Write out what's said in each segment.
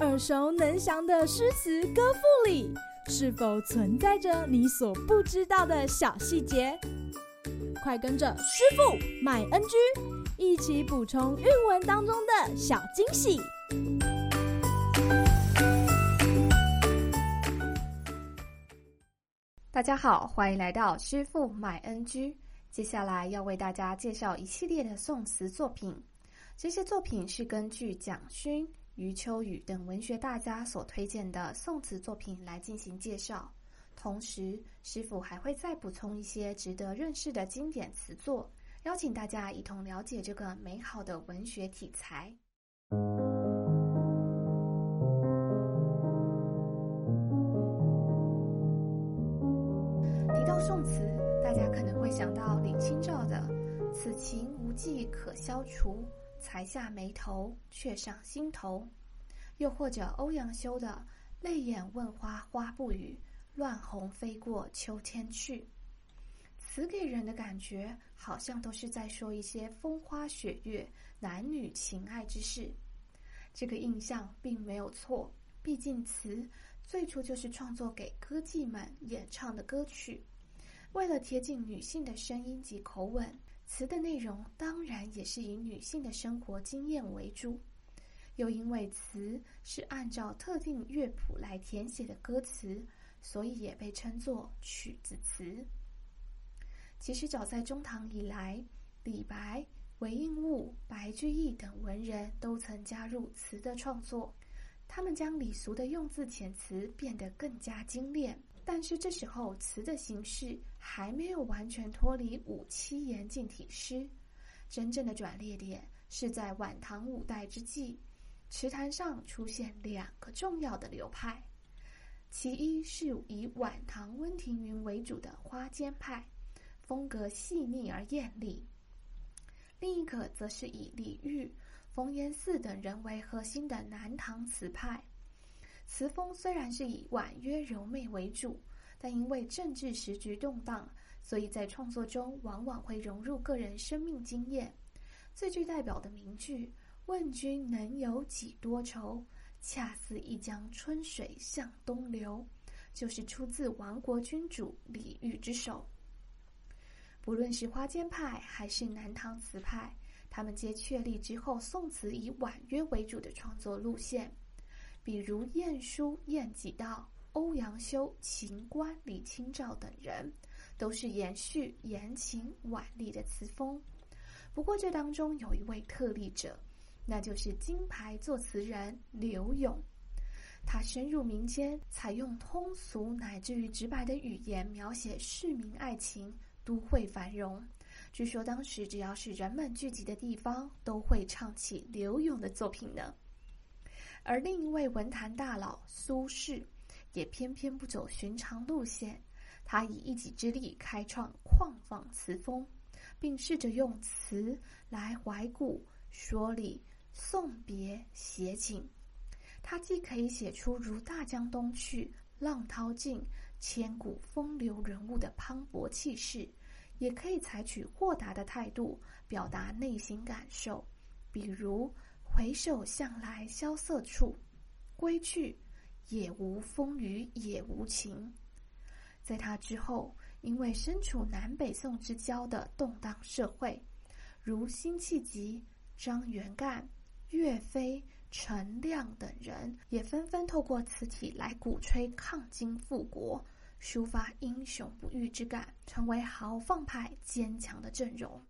耳熟能详的诗词歌赋里，是否存在着你所不知道的小细节？快跟着师傅麦恩居一起补充韵文当中的小惊喜！大家好，欢迎来到师傅麦恩居。接下来要为大家介绍一系列的宋词作品，这些作品是根据蒋勋、余秋雨等文学大家所推荐的宋词作品来进行介绍。同时，师傅还会再补充一些值得认识的经典词作，邀请大家一同了解这个美好的文学题材。提到宋词，大家可能会想到李清照的“此情无计可消除，才下眉头，却上心头”，又或者欧阳修的“泪眼问花花不语，乱红飞过秋天去”。词给人的感觉好像都是在说一些风花雪月、男女情爱之事。这个印象并没有错，毕竟词最初就是创作给歌妓们演唱的歌曲。为了贴近女性的声音及口吻，词的内容当然也是以女性的生活经验为主。又因为词是按照特定乐谱来填写的歌词，所以也被称作曲子词。其实早在中唐以来，李白、韦应物、白居易等文人都曾加入词的创作，他们将礼俗的用字遣词变得更加精炼。但是这时候，词的形式还没有完全脱离五七言近体诗。真正的转捩点是在晚唐五代之际，词坛上出现两个重要的流派。其一是以晚唐温庭筠为主的花间派，风格细腻而艳丽；另一个则是以李煜、冯延巳等人为核心的南唐词派。词风虽然是以婉约柔媚为主，但因为政治时局动荡，所以在创作中往往会融入个人生命经验。最具代表的名句“问君能有几多愁，恰似一江春水向东流”，就是出自亡国君主李煜之手。不论是花间派还是南唐词派，他们皆确立之后宋词以婉约为主的创作路线。比如晏殊、晏几道、欧阳修、秦观、李清照等人，都是延续言情婉丽的词风。不过这当中有一位特例者，那就是金牌作词人柳永。他深入民间，采用通俗乃至于直白的语言描写市民爱情、都会繁荣。据说当时只要是人们聚集的地方，都会唱起柳永的作品呢。而另一位文坛大佬苏轼，也偏偏不走寻常路线，他以一己之力开创旷放词风，并试着用词来怀古、说理、送别、写景。他既可以写出如大江东去、浪淘尽、千古风流人物的磅礴气势，也可以采取豁达的态度表达内心感受，比如。回首向来萧瑟处，归去，也无风雨也无晴。在他之后，因为身处南北宋之交的动荡社会，如辛弃疾、张元干、岳飞、陈亮等人，也纷纷透过词体来鼓吹抗金复国，抒发英雄不渝之感，成为豪放派坚强的阵容。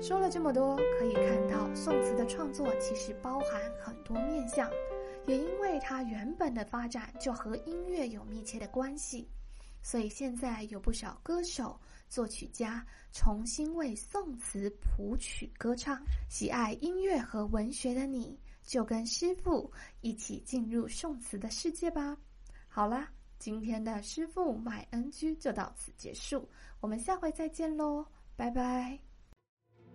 说了这么多，可以看到宋词的创作其实包含很多面向，也因为它原本的发展就和音乐有密切的关系，所以现在有不少歌手、作曲家重新为宋词谱曲歌唱。喜爱音乐和文学的你，就跟师傅一起进入宋词的世界吧。好啦，今天的师傅麦恩居就到此结束，我们下回再见喽，拜拜。